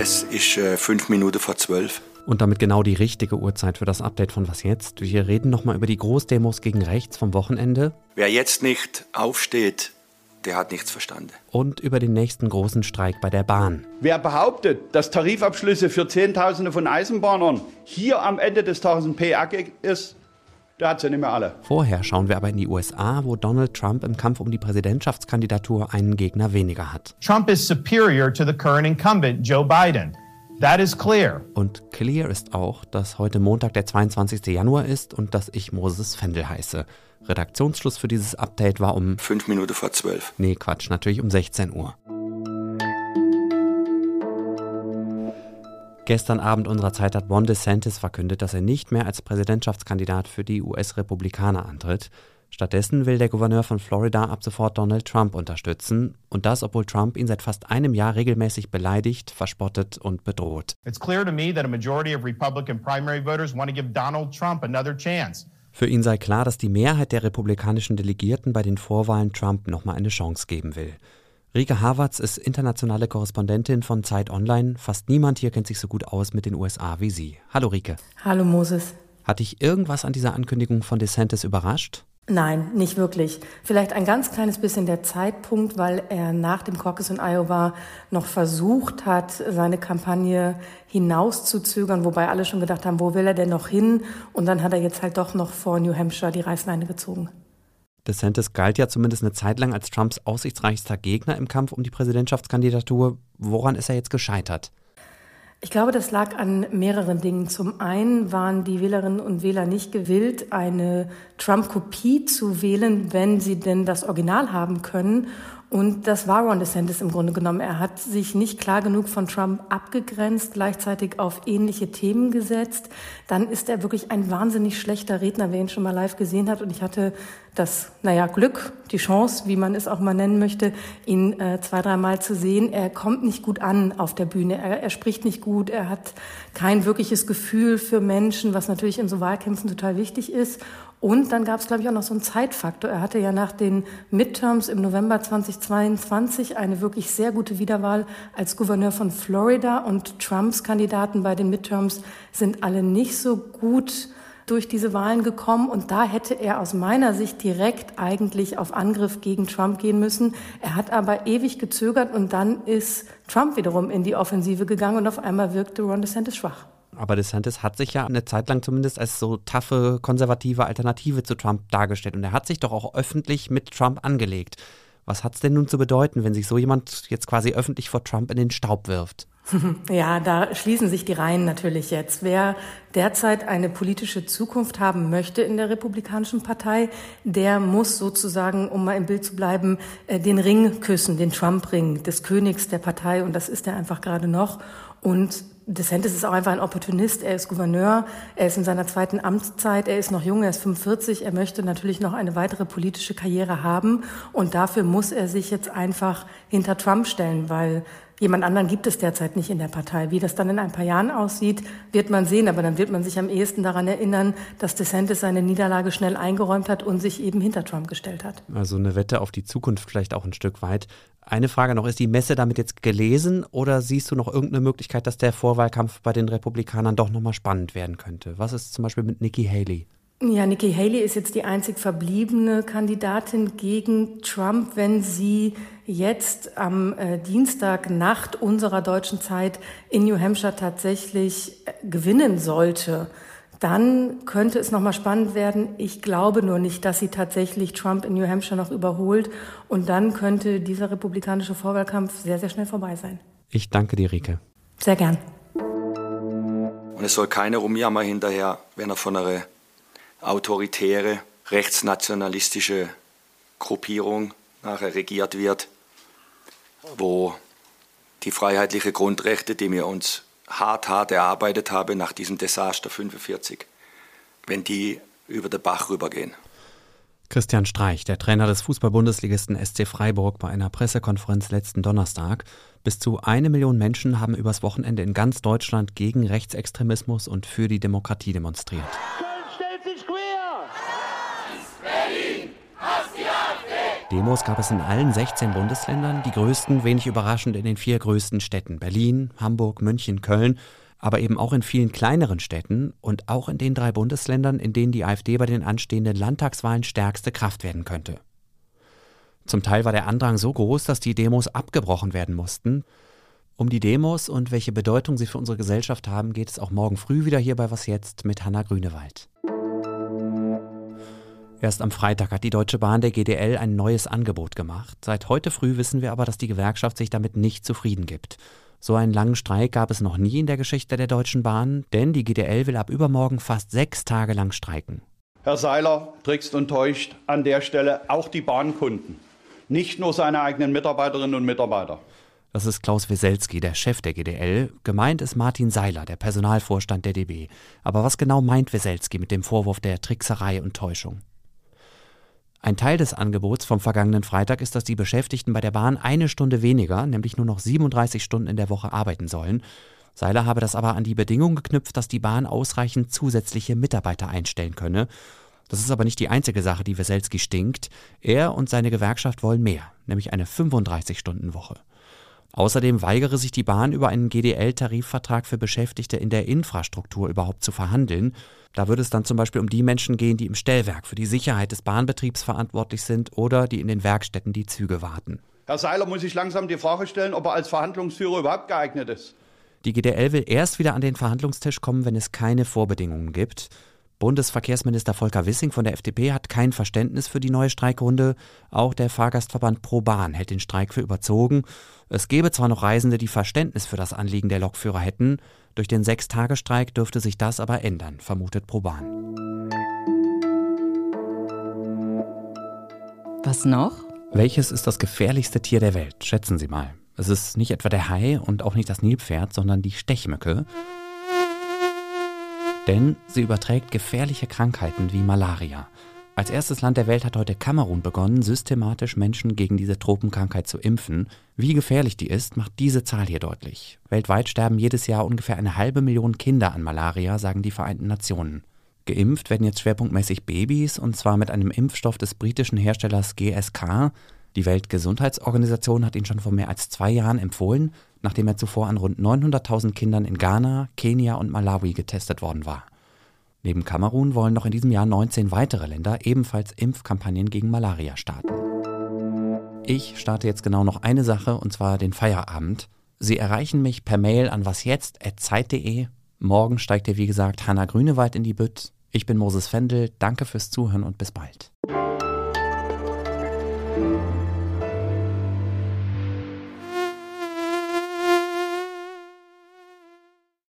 Es ist äh, fünf Minuten vor zwölf. Und damit genau die richtige Uhrzeit für das Update von Was jetzt? Wir reden nochmal über die Großdemos gegen rechts vom Wochenende. Wer jetzt nicht aufsteht, der hat nichts verstanden. Und über den nächsten großen Streik bei der Bahn. Wer behauptet, dass Tarifabschlüsse für Zehntausende von Eisenbahnern hier am Ende des Tages ein PR-Gag ist, der hat sie nicht mehr alle. Vorher schauen wir aber in die USA, wo Donald Trump im Kampf um die Präsidentschaftskandidatur einen Gegner weniger hat. Trump is superior to the current incumbent, Joe Biden. That is clear. Und clear ist auch, dass heute Montag der 22. Januar ist und dass ich Moses Fendel heiße. Redaktionsschluss für dieses Update war um... Fünf Minuten vor zwölf. Nee, Quatsch, natürlich um 16 Uhr. Gestern Abend unserer Zeit hat Ron DeSantis verkündet, dass er nicht mehr als Präsidentschaftskandidat für die US-Republikaner antritt. Stattdessen will der Gouverneur von Florida ab sofort Donald Trump unterstützen. Und das, obwohl Trump ihn seit fast einem Jahr regelmäßig beleidigt, verspottet und bedroht. It's clear to me that a majority of Republican primary voters want to give Donald Trump another chance. Für ihn sei klar, dass die Mehrheit der republikanischen Delegierten bei den Vorwahlen Trump nochmal eine Chance geben will. Rike Havertz ist internationale Korrespondentin von Zeit Online. Fast niemand hier kennt sich so gut aus mit den USA wie sie. Hallo Rike. Hallo Moses. Hat dich irgendwas an dieser Ankündigung von DeSantis überrascht? Nein, nicht wirklich. Vielleicht ein ganz kleines bisschen der Zeitpunkt, weil er nach dem Caucus in Iowa noch versucht hat, seine Kampagne hinauszuzögern, wobei alle schon gedacht haben, wo will er denn noch hin? Und dann hat er jetzt halt doch noch vor New Hampshire die Reißleine gezogen. DeSantis galt ja zumindest eine Zeit lang als Trumps aussichtsreichster Gegner im Kampf um die Präsidentschaftskandidatur. Woran ist er jetzt gescheitert? Ich glaube, das lag an mehreren Dingen. Zum einen waren die Wählerinnen und Wähler nicht gewillt, eine Trump-Kopie zu wählen, wenn sie denn das Original haben können. Und das war Ron DeSantis im Grunde genommen. Er hat sich nicht klar genug von Trump abgegrenzt, gleichzeitig auf ähnliche Themen gesetzt. Dann ist er wirklich ein wahnsinnig schlechter Redner, wer ihn schon mal live gesehen hat. Und ich hatte das, naja, Glück, die Chance, wie man es auch mal nennen möchte, ihn äh, zwei, dreimal zu sehen. Er kommt nicht gut an auf der Bühne. Er, er spricht nicht gut. Er hat kein wirkliches Gefühl für Menschen, was natürlich in so Wahlkämpfen total wichtig ist. Und dann gab es, glaube ich, auch noch so einen Zeitfaktor. Er hatte ja nach den Midterms im November 2022 eine wirklich sehr gute Wiederwahl als Gouverneur von Florida. Und Trumps Kandidaten bei den Midterms sind alle nicht so gut durch diese Wahlen gekommen. Und da hätte er aus meiner Sicht direkt eigentlich auf Angriff gegen Trump gehen müssen. Er hat aber ewig gezögert und dann ist Trump wiederum in die Offensive gegangen und auf einmal wirkte Ron DeSantis schwach. Aber DeSantis hat sich ja eine Zeit lang zumindest als so taffe, konservative Alternative zu Trump dargestellt. Und er hat sich doch auch öffentlich mit Trump angelegt. Was hat es denn nun zu bedeuten, wenn sich so jemand jetzt quasi öffentlich vor Trump in den Staub wirft? Ja, da schließen sich die Reihen natürlich jetzt. Wer derzeit eine politische Zukunft haben möchte in der Republikanischen Partei, der muss sozusagen, um mal im Bild zu bleiben, äh, den Ring küssen, den Trump-Ring des Königs der Partei. Und das ist er einfach gerade noch. Und DeSantis ist auch einfach ein Opportunist. Er ist Gouverneur. Er ist in seiner zweiten Amtszeit. Er ist noch jung. Er ist 45. Er möchte natürlich noch eine weitere politische Karriere haben. Und dafür muss er sich jetzt einfach hinter Trump stellen, weil Jemand anderen gibt es derzeit nicht in der Partei. Wie das dann in ein paar Jahren aussieht, wird man sehen. Aber dann wird man sich am ehesten daran erinnern, dass DeSantis seine Niederlage schnell eingeräumt hat und sich eben hinter Trump gestellt hat. Also eine Wette auf die Zukunft vielleicht auch ein Stück weit. Eine Frage noch, ist die Messe damit jetzt gelesen oder siehst du noch irgendeine Möglichkeit, dass der Vorwahlkampf bei den Republikanern doch nochmal spannend werden könnte? Was ist zum Beispiel mit Nikki Haley? Ja, Nikki Haley ist jetzt die einzig verbliebene Kandidatin gegen Trump, wenn sie jetzt am äh, Dienstagnacht unserer deutschen Zeit in New Hampshire tatsächlich äh, gewinnen sollte. Dann könnte es nochmal spannend werden. Ich glaube nur nicht, dass sie tatsächlich Trump in New Hampshire noch überholt. Und dann könnte dieser republikanische Vorwahlkampf sehr, sehr schnell vorbei sein. Ich danke dir, Rike. Sehr gern. Und es soll keiner rumjammern hinterher, wenn er von einer autoritäre, rechtsnationalistische Gruppierung nachher regiert wird, wo die freiheitlichen Grundrechte, die wir uns hart, hart erarbeitet haben nach diesem Desaster 45, wenn die über den Bach rübergehen. Christian Streich, der Trainer des Fußball-Bundesligisten SC Freiburg, bei einer Pressekonferenz letzten Donnerstag. Bis zu eine Million Menschen haben übers Wochenende in ganz Deutschland gegen Rechtsextremismus und für die Demokratie demonstriert. Köln stellt sich quer! Berlin, hast die AfD! Demos gab es in allen 16 Bundesländern, die größten wenig überraschend in den vier größten Städten Berlin, Hamburg, München, Köln, aber eben auch in vielen kleineren Städten und auch in den drei Bundesländern, in denen die AfD bei den anstehenden Landtagswahlen stärkste Kraft werden könnte. Zum Teil war der Andrang so groß, dass die Demos abgebrochen werden mussten. Um die Demos und welche Bedeutung sie für unsere Gesellschaft haben, geht es auch morgen früh wieder hier bei Was Jetzt mit Hanna Grünewald. Erst am Freitag hat die Deutsche Bahn der GDL ein neues Angebot gemacht. Seit heute früh wissen wir aber, dass die Gewerkschaft sich damit nicht zufrieden gibt. So einen langen Streik gab es noch nie in der Geschichte der Deutschen Bahn, denn die GDL will ab übermorgen fast sechs Tage lang streiken. Herr Seiler trickst und täuscht an der Stelle auch die Bahnkunden, nicht nur seine eigenen Mitarbeiterinnen und Mitarbeiter. Das ist Klaus Weselski, der Chef der GDL. Gemeint ist Martin Seiler, der Personalvorstand der DB. Aber was genau meint Weselski mit dem Vorwurf der Trickserei und Täuschung? Ein Teil des Angebots vom vergangenen Freitag ist, dass die Beschäftigten bei der Bahn eine Stunde weniger, nämlich nur noch 37 Stunden in der Woche arbeiten sollen. Seiler habe das aber an die Bedingung geknüpft, dass die Bahn ausreichend zusätzliche Mitarbeiter einstellen könne. Das ist aber nicht die einzige Sache, die Weselski stinkt. Er und seine Gewerkschaft wollen mehr, nämlich eine 35-Stunden-Woche. Außerdem weigere sich die Bahn über einen GDL-Tarifvertrag für Beschäftigte in der Infrastruktur überhaupt zu verhandeln. Da würde es dann zum Beispiel um die Menschen gehen, die im Stellwerk für die Sicherheit des Bahnbetriebs verantwortlich sind oder die in den Werkstätten die Züge warten. Herr Seiler muss sich langsam die Frage stellen, ob er als Verhandlungsführer überhaupt geeignet ist. Die GDL will erst wieder an den Verhandlungstisch kommen, wenn es keine Vorbedingungen gibt. Bundesverkehrsminister Volker Wissing von der FDP hat kein Verständnis für die neue Streikrunde. Auch der Fahrgastverband Pro Bahn hält den Streik für überzogen. Es gäbe zwar noch Reisende, die Verständnis für das Anliegen der Lokführer hätten, durch den Sechstagestreik dürfte sich das aber ändern, vermutet Pro Bahn. Was noch? Welches ist das gefährlichste Tier der Welt? Schätzen Sie mal. Es ist nicht etwa der Hai und auch nicht das Nilpferd, sondern die Stechmücke denn sie überträgt gefährliche Krankheiten wie Malaria. Als erstes Land der Welt hat heute Kamerun begonnen, systematisch Menschen gegen diese Tropenkrankheit zu impfen. Wie gefährlich die ist, macht diese Zahl hier deutlich. Weltweit sterben jedes Jahr ungefähr eine halbe Million Kinder an Malaria, sagen die Vereinten Nationen. Geimpft werden jetzt schwerpunktmäßig Babys, und zwar mit einem Impfstoff des britischen Herstellers GSK. Die Weltgesundheitsorganisation hat ihn schon vor mehr als zwei Jahren empfohlen, nachdem er zuvor an rund 900.000 Kindern in Ghana, Kenia und Malawi getestet worden war. Neben Kamerun wollen noch in diesem Jahr 19 weitere Länder ebenfalls Impfkampagnen gegen Malaria starten. Ich starte jetzt genau noch eine Sache, und zwar den Feierabend. Sie erreichen mich per Mail an wasjetzt.zeit.de. Morgen steigt ihr, wie gesagt, Hanna Grünewald in die Bütt. Ich bin Moses Fendel. Danke fürs Zuhören und bis bald.